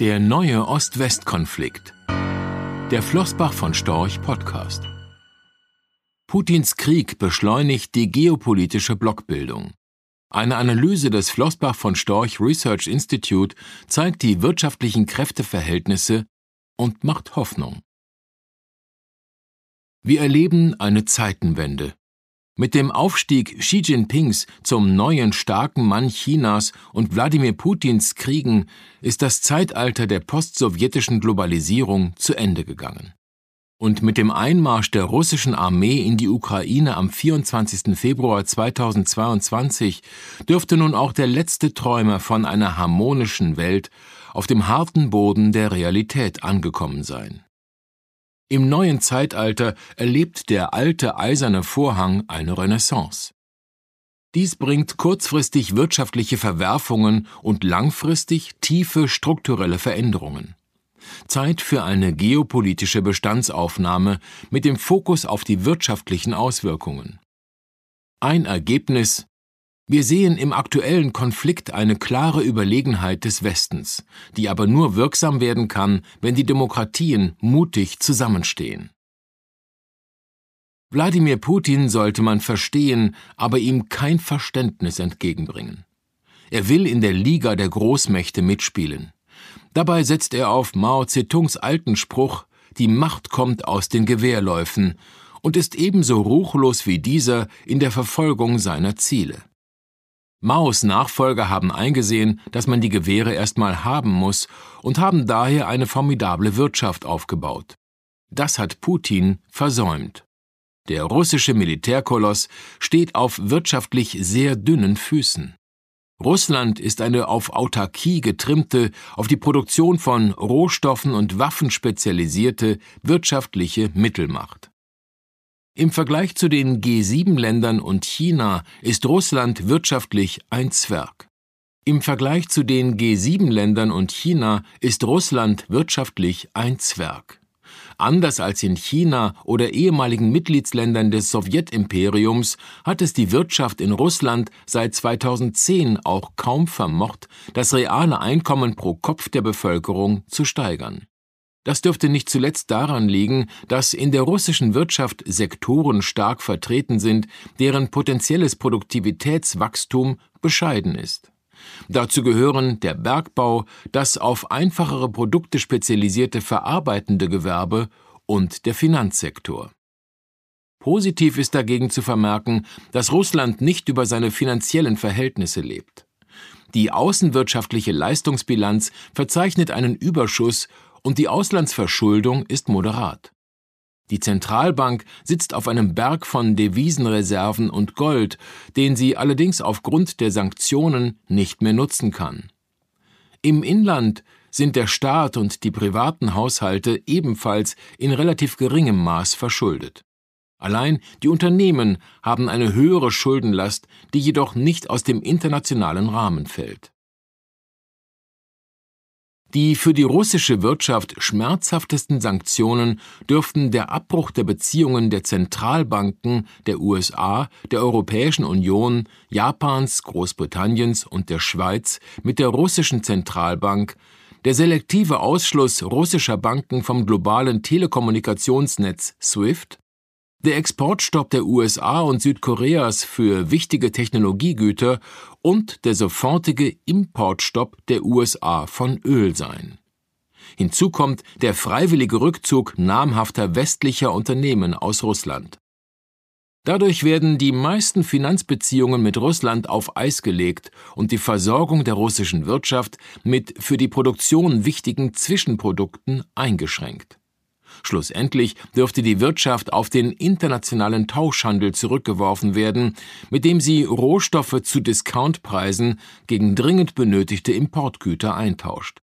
Der neue Ost-West-Konflikt. Der Flossbach von Storch Podcast. Putins Krieg beschleunigt die geopolitische Blockbildung. Eine Analyse des Flossbach von Storch Research Institute zeigt die wirtschaftlichen Kräfteverhältnisse und macht Hoffnung. Wir erleben eine Zeitenwende. Mit dem Aufstieg Xi Jinpings zum neuen starken Mann Chinas und Wladimir Putins Kriegen ist das Zeitalter der postsowjetischen Globalisierung zu Ende gegangen. Und mit dem Einmarsch der russischen Armee in die Ukraine am 24. Februar 2022 dürfte nun auch der letzte Träumer von einer harmonischen Welt auf dem harten Boden der Realität angekommen sein. Im neuen Zeitalter erlebt der alte eiserne Vorhang eine Renaissance. Dies bringt kurzfristig wirtschaftliche Verwerfungen und langfristig tiefe strukturelle Veränderungen. Zeit für eine geopolitische Bestandsaufnahme mit dem Fokus auf die wirtschaftlichen Auswirkungen. Ein Ergebnis wir sehen im aktuellen Konflikt eine klare Überlegenheit des Westens, die aber nur wirksam werden kann, wenn die Demokratien mutig zusammenstehen. Wladimir Putin sollte man verstehen, aber ihm kein Verständnis entgegenbringen. Er will in der Liga der Großmächte mitspielen. Dabei setzt er auf Mao Zedongs alten Spruch, die Macht kommt aus den Gewehrläufen, und ist ebenso ruchlos wie dieser in der Verfolgung seiner Ziele. Maos Nachfolger haben eingesehen, dass man die Gewehre erstmal haben muss und haben daher eine formidable Wirtschaft aufgebaut. Das hat Putin versäumt. Der russische Militärkoloss steht auf wirtschaftlich sehr dünnen Füßen. Russland ist eine auf Autarkie getrimmte, auf die Produktion von Rohstoffen und Waffen spezialisierte wirtschaftliche Mittelmacht. Im Vergleich zu den G7-Ländern und China ist Russland wirtschaftlich ein Zwerg. Im Vergleich zu den G7-Ländern und China ist Russland wirtschaftlich ein Zwerg. Anders als in China oder ehemaligen Mitgliedsländern des Sowjetimperiums hat es die Wirtschaft in Russland seit 2010 auch kaum vermocht, das reale Einkommen pro Kopf der Bevölkerung zu steigern. Das dürfte nicht zuletzt daran liegen, dass in der russischen Wirtschaft Sektoren stark vertreten sind, deren potenzielles Produktivitätswachstum bescheiden ist. Dazu gehören der Bergbau, das auf einfachere Produkte spezialisierte verarbeitende Gewerbe und der Finanzsektor. Positiv ist dagegen zu vermerken, dass Russland nicht über seine finanziellen Verhältnisse lebt. Die außenwirtschaftliche Leistungsbilanz verzeichnet einen Überschuss und die Auslandsverschuldung ist moderat. Die Zentralbank sitzt auf einem Berg von Devisenreserven und Gold, den sie allerdings aufgrund der Sanktionen nicht mehr nutzen kann. Im Inland sind der Staat und die privaten Haushalte ebenfalls in relativ geringem Maß verschuldet. Allein die Unternehmen haben eine höhere Schuldenlast, die jedoch nicht aus dem internationalen Rahmen fällt. Die für die russische Wirtschaft schmerzhaftesten Sanktionen dürften der Abbruch der Beziehungen der Zentralbanken der USA, der Europäischen Union, Japans, Großbritanniens und der Schweiz mit der russischen Zentralbank, der selektive Ausschluss russischer Banken vom globalen Telekommunikationsnetz SWIFT der Exportstopp der USA und Südkoreas für wichtige Technologiegüter und der sofortige Importstopp der USA von Öl sein. Hinzu kommt der freiwillige Rückzug namhafter westlicher Unternehmen aus Russland. Dadurch werden die meisten Finanzbeziehungen mit Russland auf Eis gelegt und die Versorgung der russischen Wirtschaft mit für die Produktion wichtigen Zwischenprodukten eingeschränkt. Schlussendlich dürfte die Wirtschaft auf den internationalen Tauschhandel zurückgeworfen werden, mit dem sie Rohstoffe zu Discountpreisen gegen dringend benötigte Importgüter eintauscht.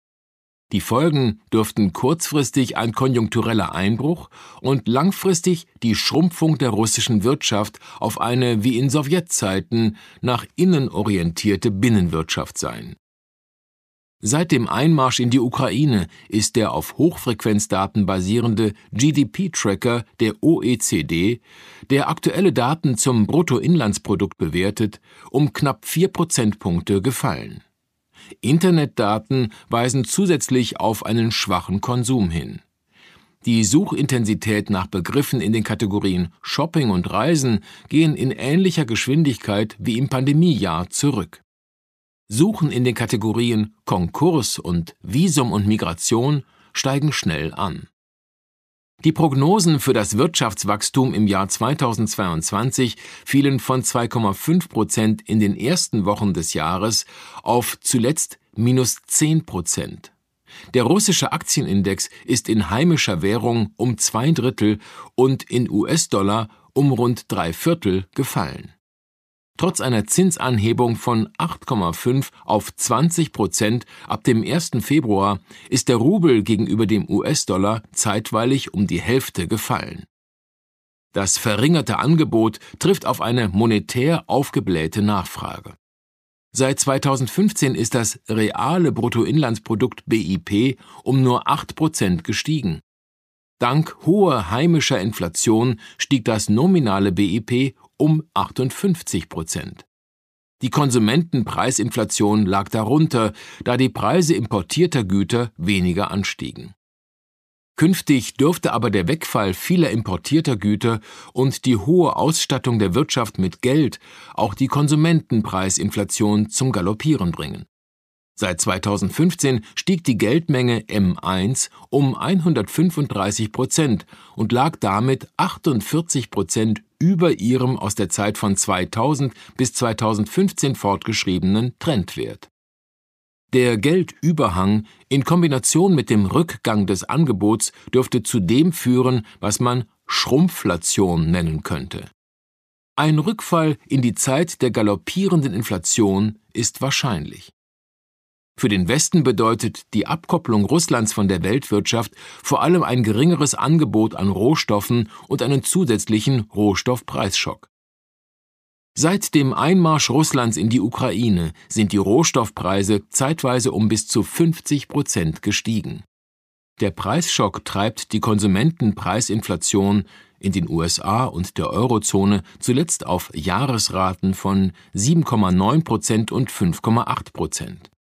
Die Folgen dürften kurzfristig ein konjunktureller Einbruch und langfristig die Schrumpfung der russischen Wirtschaft auf eine wie in Sowjetzeiten nach innen orientierte Binnenwirtschaft sein. Seit dem Einmarsch in die Ukraine ist der auf Hochfrequenzdaten basierende GDP-Tracker der OECD, der aktuelle Daten zum Bruttoinlandsprodukt bewertet, um knapp vier Prozentpunkte gefallen. Internetdaten weisen zusätzlich auf einen schwachen Konsum hin. Die Suchintensität nach Begriffen in den Kategorien Shopping und Reisen gehen in ähnlicher Geschwindigkeit wie im Pandemiejahr zurück. Suchen in den Kategorien Konkurs und Visum und Migration steigen schnell an. Die Prognosen für das Wirtschaftswachstum im Jahr 2022 fielen von 2,5 Prozent in den ersten Wochen des Jahres auf zuletzt minus 10 Prozent. Der russische Aktienindex ist in heimischer Währung um zwei Drittel und in US-Dollar um rund drei Viertel gefallen. Trotz einer Zinsanhebung von 8,5 auf 20 Prozent ab dem 1. Februar ist der Rubel gegenüber dem US-Dollar zeitweilig um die Hälfte gefallen. Das verringerte Angebot trifft auf eine monetär aufgeblähte Nachfrage. Seit 2015 ist das reale Bruttoinlandsprodukt BIP um nur 8 Prozent gestiegen. Dank hoher heimischer Inflation stieg das nominale BIP um 58 Prozent. Die Konsumentenpreisinflation lag darunter, da die Preise importierter Güter weniger anstiegen. Künftig dürfte aber der Wegfall vieler importierter Güter und die hohe Ausstattung der Wirtschaft mit Geld auch die Konsumentenpreisinflation zum Galoppieren bringen. Seit 2015 stieg die Geldmenge M1 um 135 Prozent und lag damit 48 Prozent über ihrem aus der Zeit von 2000 bis 2015 fortgeschriebenen Trendwert. Der Geldüberhang in Kombination mit dem Rückgang des Angebots dürfte zu dem führen, was man Schrumpflation nennen könnte. Ein Rückfall in die Zeit der galoppierenden Inflation ist wahrscheinlich. Für den Westen bedeutet die Abkopplung Russlands von der Weltwirtschaft vor allem ein geringeres Angebot an Rohstoffen und einen zusätzlichen Rohstoffpreisschock. Seit dem Einmarsch Russlands in die Ukraine sind die Rohstoffpreise zeitweise um bis zu 50 Prozent gestiegen. Der Preisschock treibt die Konsumentenpreisinflation in den USA und der Eurozone zuletzt auf Jahresraten von 7,9 Prozent und 5,8 Prozent.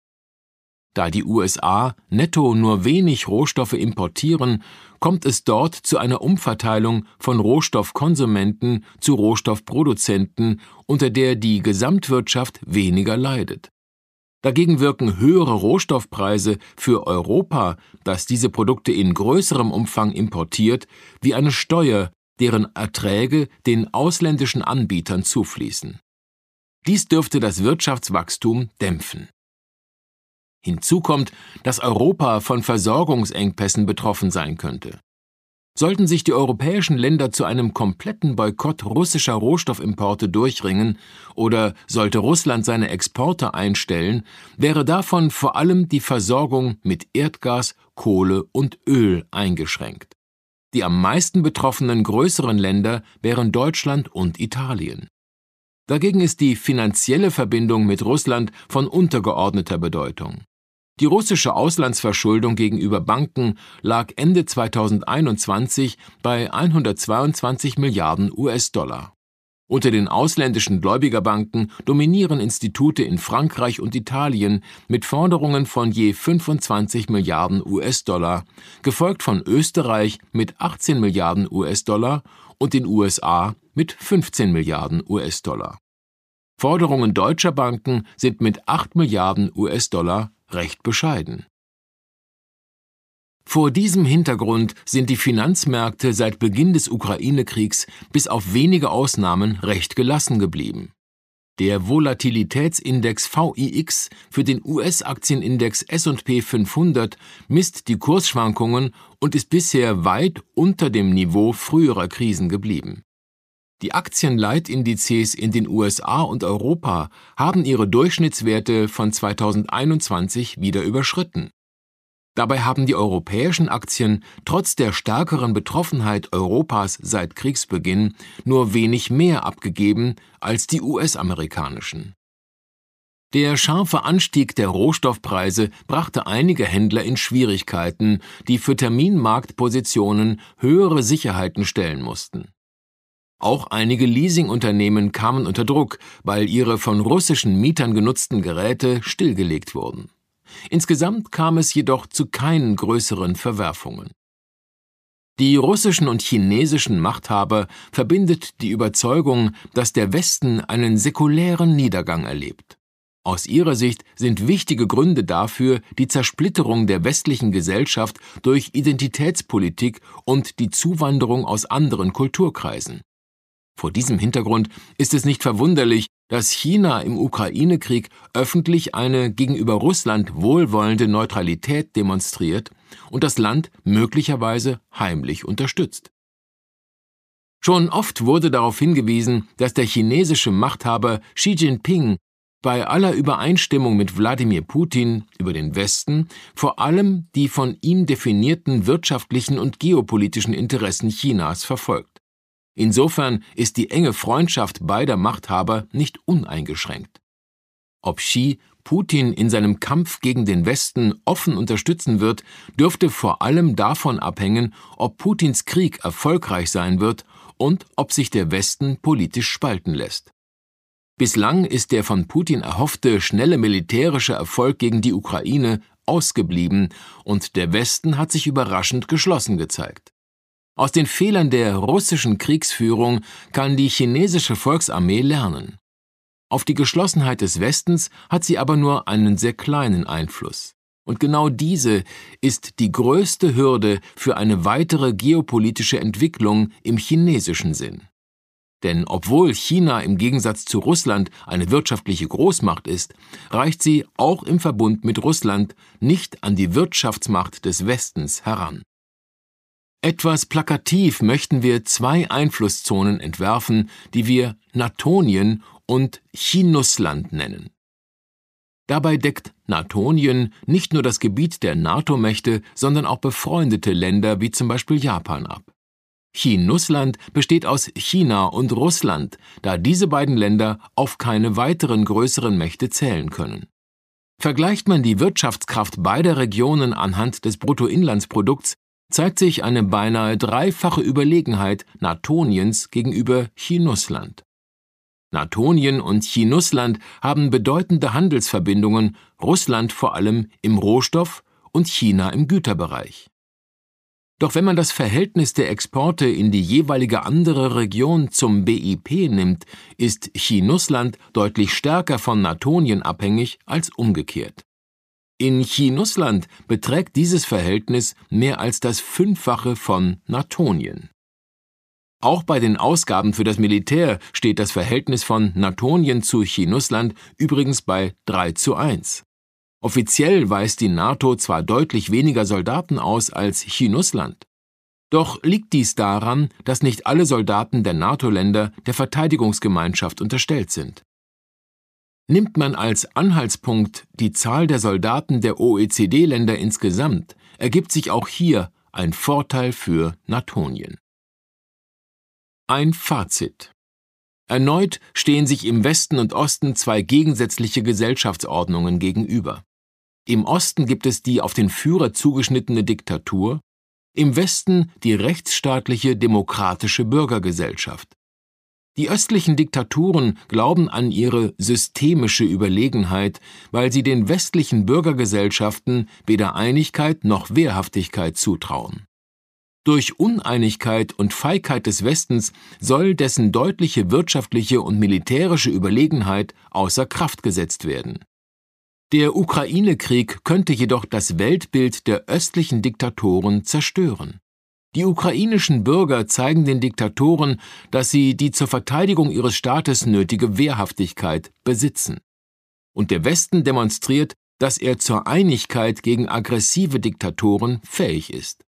Da die USA netto nur wenig Rohstoffe importieren, kommt es dort zu einer Umverteilung von Rohstoffkonsumenten zu Rohstoffproduzenten, unter der die Gesamtwirtschaft weniger leidet. Dagegen wirken höhere Rohstoffpreise für Europa, das diese Produkte in größerem Umfang importiert, wie eine Steuer, deren Erträge den ausländischen Anbietern zufließen. Dies dürfte das Wirtschaftswachstum dämpfen. Hinzu kommt, dass Europa von Versorgungsengpässen betroffen sein könnte. Sollten sich die europäischen Länder zu einem kompletten Boykott russischer Rohstoffimporte durchringen oder sollte Russland seine Exporte einstellen, wäre davon vor allem die Versorgung mit Erdgas, Kohle und Öl eingeschränkt. Die am meisten betroffenen größeren Länder wären Deutschland und Italien. Dagegen ist die finanzielle Verbindung mit Russland von untergeordneter Bedeutung. Die russische Auslandsverschuldung gegenüber Banken lag Ende 2021 bei 122 Milliarden US-Dollar. Unter den ausländischen Gläubigerbanken dominieren Institute in Frankreich und Italien mit Forderungen von je 25 Milliarden US-Dollar, gefolgt von Österreich mit 18 Milliarden US-Dollar und den USA mit 15 Milliarden US-Dollar. Forderungen deutscher Banken sind mit 8 Milliarden US-Dollar recht bescheiden. Vor diesem Hintergrund sind die Finanzmärkte seit Beginn des Ukraine-Kriegs bis auf wenige Ausnahmen recht gelassen geblieben. Der Volatilitätsindex VIX für den US-Aktienindex SP 500 misst die Kursschwankungen und ist bisher weit unter dem Niveau früherer Krisen geblieben. Die Aktienleitindizes in den USA und Europa haben ihre Durchschnittswerte von 2021 wieder überschritten. Dabei haben die europäischen Aktien trotz der stärkeren Betroffenheit Europas seit Kriegsbeginn nur wenig mehr abgegeben als die US-amerikanischen. Der scharfe Anstieg der Rohstoffpreise brachte einige Händler in Schwierigkeiten, die für Terminmarktpositionen höhere Sicherheiten stellen mussten. Auch einige Leasingunternehmen kamen unter Druck, weil ihre von russischen Mietern genutzten Geräte stillgelegt wurden. Insgesamt kam es jedoch zu keinen größeren Verwerfungen. Die russischen und chinesischen Machthaber verbindet die Überzeugung, dass der Westen einen säkulären Niedergang erlebt. Aus ihrer Sicht sind wichtige Gründe dafür die Zersplitterung der westlichen Gesellschaft durch Identitätspolitik und die Zuwanderung aus anderen Kulturkreisen. Vor diesem Hintergrund ist es nicht verwunderlich, dass China im Ukraine-Krieg öffentlich eine gegenüber Russland wohlwollende Neutralität demonstriert und das Land möglicherweise heimlich unterstützt. Schon oft wurde darauf hingewiesen, dass der chinesische Machthaber Xi Jinping bei aller Übereinstimmung mit Wladimir Putin über den Westen vor allem die von ihm definierten wirtschaftlichen und geopolitischen Interessen Chinas verfolgt. Insofern ist die enge Freundschaft beider Machthaber nicht uneingeschränkt. Ob Xi Putin in seinem Kampf gegen den Westen offen unterstützen wird, dürfte vor allem davon abhängen, ob Putins Krieg erfolgreich sein wird und ob sich der Westen politisch spalten lässt. Bislang ist der von Putin erhoffte schnelle militärische Erfolg gegen die Ukraine ausgeblieben und der Westen hat sich überraschend geschlossen gezeigt. Aus den Fehlern der russischen Kriegsführung kann die chinesische Volksarmee lernen. Auf die Geschlossenheit des Westens hat sie aber nur einen sehr kleinen Einfluss. Und genau diese ist die größte Hürde für eine weitere geopolitische Entwicklung im chinesischen Sinn. Denn obwohl China im Gegensatz zu Russland eine wirtschaftliche Großmacht ist, reicht sie auch im Verbund mit Russland nicht an die Wirtschaftsmacht des Westens heran. Etwas plakativ möchten wir zwei Einflusszonen entwerfen, die wir Natonien und Chinusland nennen. Dabei deckt Natonien nicht nur das Gebiet der NATO-Mächte, sondern auch befreundete Länder wie zum Beispiel Japan ab. Chinusland besteht aus China und Russland, da diese beiden Länder auf keine weiteren größeren Mächte zählen können. Vergleicht man die Wirtschaftskraft beider Regionen anhand des Bruttoinlandsprodukts, zeigt sich eine beinahe dreifache Überlegenheit Natoniens gegenüber Chinusland. Natonien und Chinusland haben bedeutende Handelsverbindungen, Russland vor allem im Rohstoff und China im Güterbereich. Doch wenn man das Verhältnis der Exporte in die jeweilige andere Region zum BIP nimmt, ist Chinusland deutlich stärker von Natonien abhängig als umgekehrt. In Chinusland beträgt dieses Verhältnis mehr als das Fünffache von Natonien. Auch bei den Ausgaben für das Militär steht das Verhältnis von Natonien zu Chinusland übrigens bei 3 zu 1. Offiziell weist die NATO zwar deutlich weniger Soldaten aus als Chinusland. Doch liegt dies daran, dass nicht alle Soldaten der NATO-Länder der Verteidigungsgemeinschaft unterstellt sind. Nimmt man als Anhaltspunkt die Zahl der Soldaten der OECD-Länder insgesamt, ergibt sich auch hier ein Vorteil für Natonien. Ein Fazit. Erneut stehen sich im Westen und Osten zwei gegensätzliche Gesellschaftsordnungen gegenüber. Im Osten gibt es die auf den Führer zugeschnittene Diktatur, im Westen die rechtsstaatliche demokratische Bürgergesellschaft. Die östlichen Diktaturen glauben an ihre systemische Überlegenheit, weil sie den westlichen Bürgergesellschaften weder Einigkeit noch Wehrhaftigkeit zutrauen. Durch Uneinigkeit und Feigheit des Westens soll dessen deutliche wirtschaftliche und militärische Überlegenheit außer Kraft gesetzt werden. Der Ukraine-Krieg könnte jedoch das Weltbild der östlichen Diktatoren zerstören. Die ukrainischen Bürger zeigen den Diktatoren, dass sie die zur Verteidigung ihres Staates nötige Wehrhaftigkeit besitzen. Und der Westen demonstriert, dass er zur Einigkeit gegen aggressive Diktatoren fähig ist.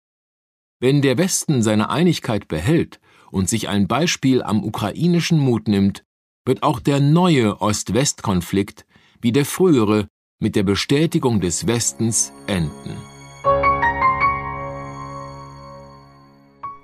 Wenn der Westen seine Einigkeit behält und sich ein Beispiel am ukrainischen Mut nimmt, wird auch der neue Ost-West-Konflikt wie der frühere mit der Bestätigung des Westens enden.